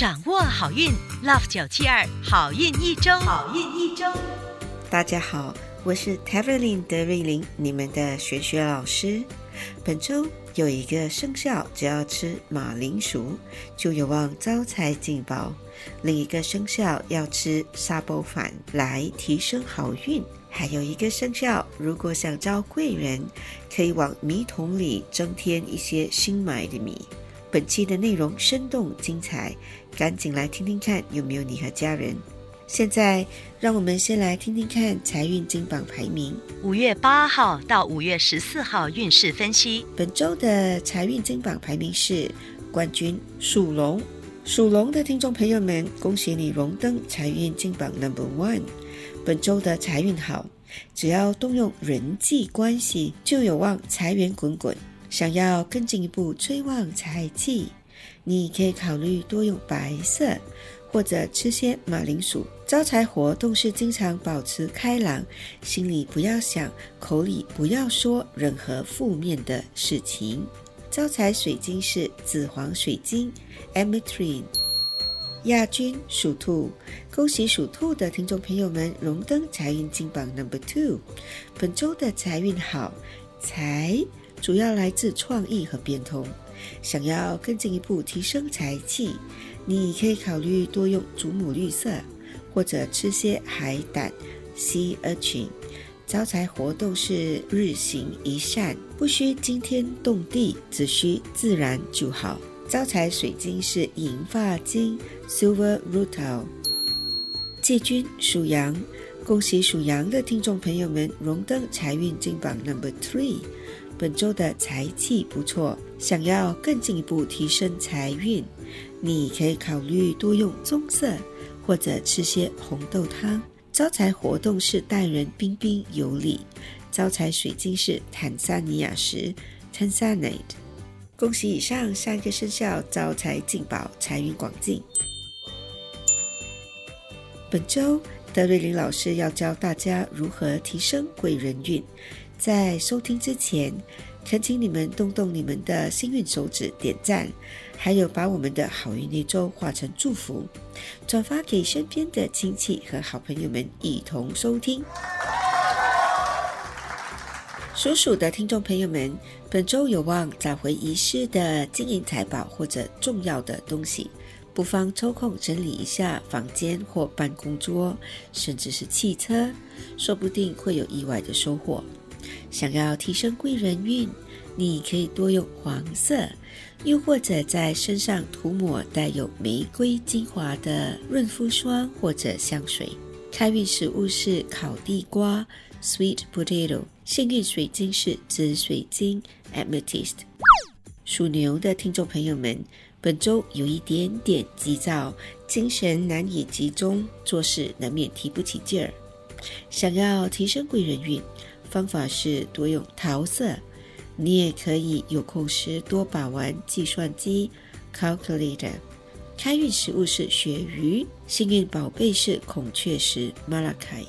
掌握好运，Love 九七二好运一周，好运一周。大家好，我是 t e v e r l y n 德瑞琳，你们的玄学老师。本周有一个生肖，只要吃马铃薯就有望招财进宝；另一个生肖要吃沙包饭来提升好运；还有一个生肖，如果想招贵人，可以往米桶里增添一些新买的米。本期的内容生动精彩，赶紧来听听看有没有你和家人。现在，让我们先来听听看财运金榜排名。五月八号到五月十四号运势分析。本周的财运金榜排名是冠军属龙。属龙的听众朋友们，恭喜你荣登财运金榜 Number One。本周的财运好，只要动用人际关系，就有望财源滚滚。想要更进一步催旺财气，你可以考虑多用白色，或者吃些马铃薯。招财活动是经常保持开朗，心里不要想，口里不要说任何负面的事情。招财水晶是紫黄水晶 （Ametrine）。亚军属兔，恭喜属兔的听众朋友们荣登财运金榜 Number Two。本周的财运好，财。主要来自创意和变通。想要更进一步提升财气，你可以考虑多用祖母绿色，或者吃些海胆 （Sea Urchin）。招财活动是日行一善，不需惊天动地，只需自然就好。招财水晶是银发晶 （Silver Rutil）。季军属羊，恭喜属羊的听众朋友们荣登财运金榜 Number Three。本周的财气不错，想要更进一步提升财运，你可以考虑多用棕色，或者吃些红豆汤。招财活动是待人彬彬有礼。招财水晶是坦桑尼亚石 （Tanzanite）。恭喜以上三个生肖招财进宝，财运广进。本周德瑞琳老师要教大家如何提升贵人运。在收听之前，恳请你们动动你们的幸运手指点赞，还有把我们的好运一周化成祝福，转发给身边的亲戚和好朋友们一同收听。属鼠的听众朋友们，本周有望找回遗失的金银财宝或者重要的东西，不妨抽空整理一下房间或办公桌，甚至是汽车，说不定会有意外的收获。想要提升贵人运，你可以多用黄色，又或者在身上涂抹带有玫瑰精华的润肤霜或者香水。开运食物是烤地瓜 （sweet potato），幸运水晶是紫水晶 （amethyst）。属牛的听众朋友们，本周有一点点急躁，精神难以集中，做事难免提不起劲儿。想要提升贵人运。方法是多用桃色，你也可以有空时多把玩计算机 （calculator）。开运食物是鳕鱼，幸运宝贝是孔雀石 （malachite）。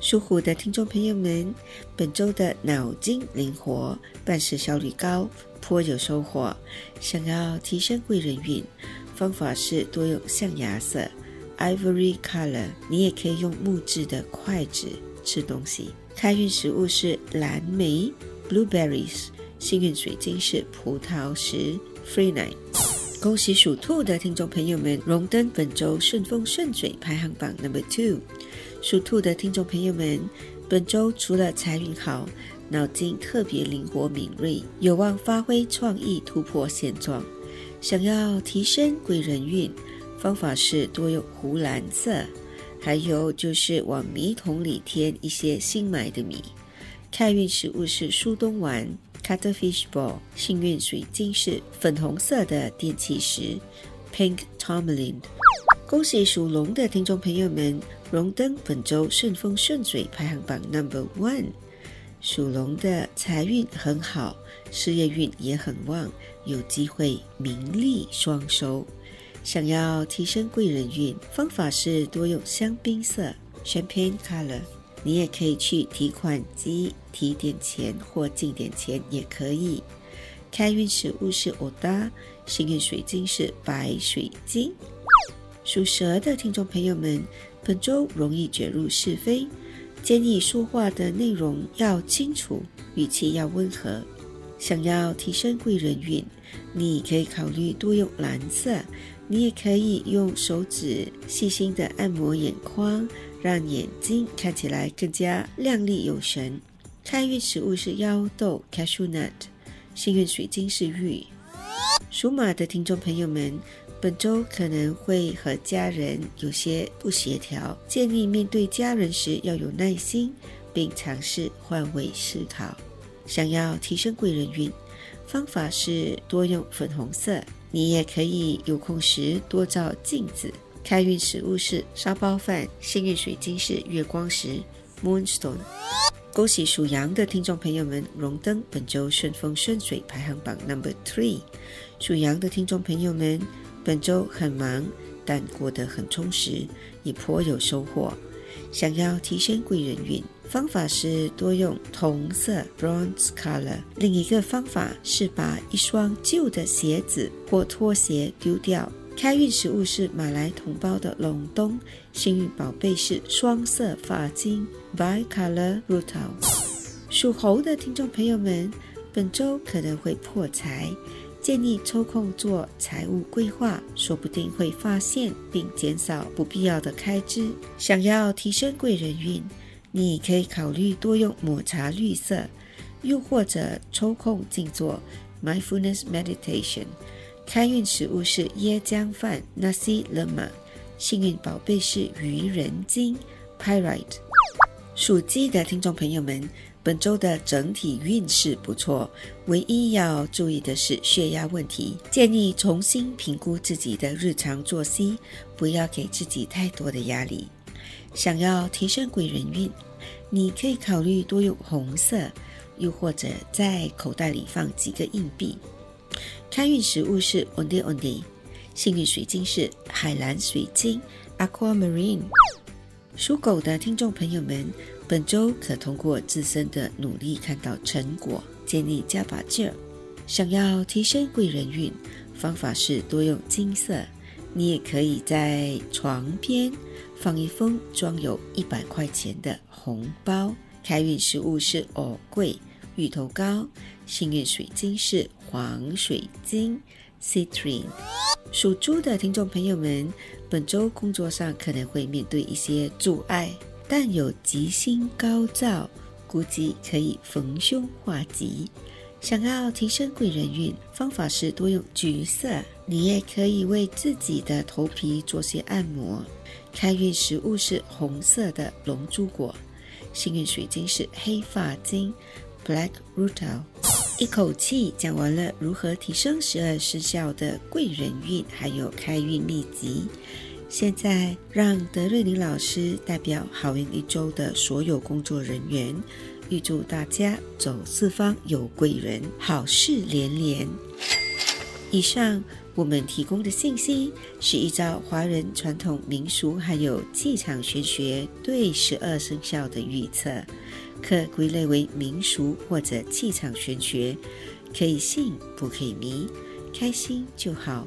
属虎的听众朋友们，本周的脑筋灵活，办事效率高，颇有收获。想要提升贵人运，方法是多用象牙色 （ivory color），你也可以用木质的筷子吃东西。开运食物是蓝莓 （blueberries），幸运水晶是葡萄石 （free night）。恭喜属兔的听众朋友们荣登本周顺风顺水排行榜 number two。属兔的听众朋友们，本周除了财运好，脑筋特别灵活敏锐，有望发挥创意突破现状。想要提升贵人运，方法是多用湖蓝色。还有就是往米桶里添一些新买的米。开运食物是苏东丸 （Cuttlefish Ball），幸运水晶是粉红色的电气石 （Pink Tourmaline）。恭喜属龙的听众朋友们荣登本周顺风顺水排行榜 Number One。属龙的财运很好，事业运也很旺，有机会名利双收。想要提升贵人运，方法是多用香槟色 （champagne color）。你也可以去提款机提点钱或进点钱，也可以。开运食物是欧达，幸运水晶是白水晶。属蛇的听众朋友们，本周容易卷入是非，建议说话的内容要清楚，语气要温和。想要提升贵人运，你可以考虑多用蓝色。你也可以用手指细心的按摩眼眶，让眼睛看起来更加亮丽有神。开运食物是腰豆 （cashew nut），幸运水晶是玉。属马的听众朋友们，本周可能会和家人有些不协调，建议面对家人时要有耐心，并尝试换位思考。想要提升贵人运，方法是多用粉红色。你也可以有空时多照镜子。开运食物是沙包饭，幸运水晶是月光石 （Moonstone）。恭喜属羊的听众朋友们荣登本周顺风顺水排行榜 Number Three。属羊的听众朋友们，本周很忙，但过得很充实，也颇有收获。想要提升贵人运，方法是多用同色 （bronze color）。另一个方法是把一双旧的鞋子或拖鞋丢掉。开运食物是马来同胞的隆冬，幸运宝贝是双色发巾 （bi-color r o t a 属猴的听众朋友们，本周可能会破财。建议抽空做财务规划，说不定会发现并减少不必要的开支。想要提升贵人运，你可以考虑多用抹茶绿色，又或者抽空静坐 （mindfulness meditation）。开运食物是椰浆饭 （nasi lemak），幸运宝贝是愚人金 （pyrite）。属鸡的听众朋友们。本周的整体运势不错，唯一要注意的是血压问题，建议重新评估自己的日常作息，不要给自己太多的压力。想要提升贵人运，你可以考虑多用红色，又或者在口袋里放几个硬币。开运食物是 Ondi Ondi，幸运水晶是海蓝水晶 Aquamarine。属狗的听众朋友们。本周可通过自身的努力看到成果，建议加把劲儿。想要提升贵人运，方法是多用金色。你也可以在床边放一封装有一百块钱的红包。开运食物是藕桂、芋头糕，幸运水晶是黄水晶 （Citrine）。属猪的听众朋友们，本周工作上可能会面对一些阻碍。但有吉星高照，估计可以逢凶化吉。想要提升贵人运，方法是多用橘色。你也可以为自己的头皮做些按摩。开运食物是红色的龙珠果，幸运水晶是黑发晶 （Black Rutil）。一口气讲完了如何提升十二生肖的贵人运，还有开运秘籍。现在，让德瑞琳老师代表好运一周的所有工作人员，预祝大家走四方有贵人，好事连连。以上我们提供的信息是依照华人传统民俗还有气场玄学对十二生肖的预测，可归类为民俗或者气场玄学，可以信不可以迷，开心就好。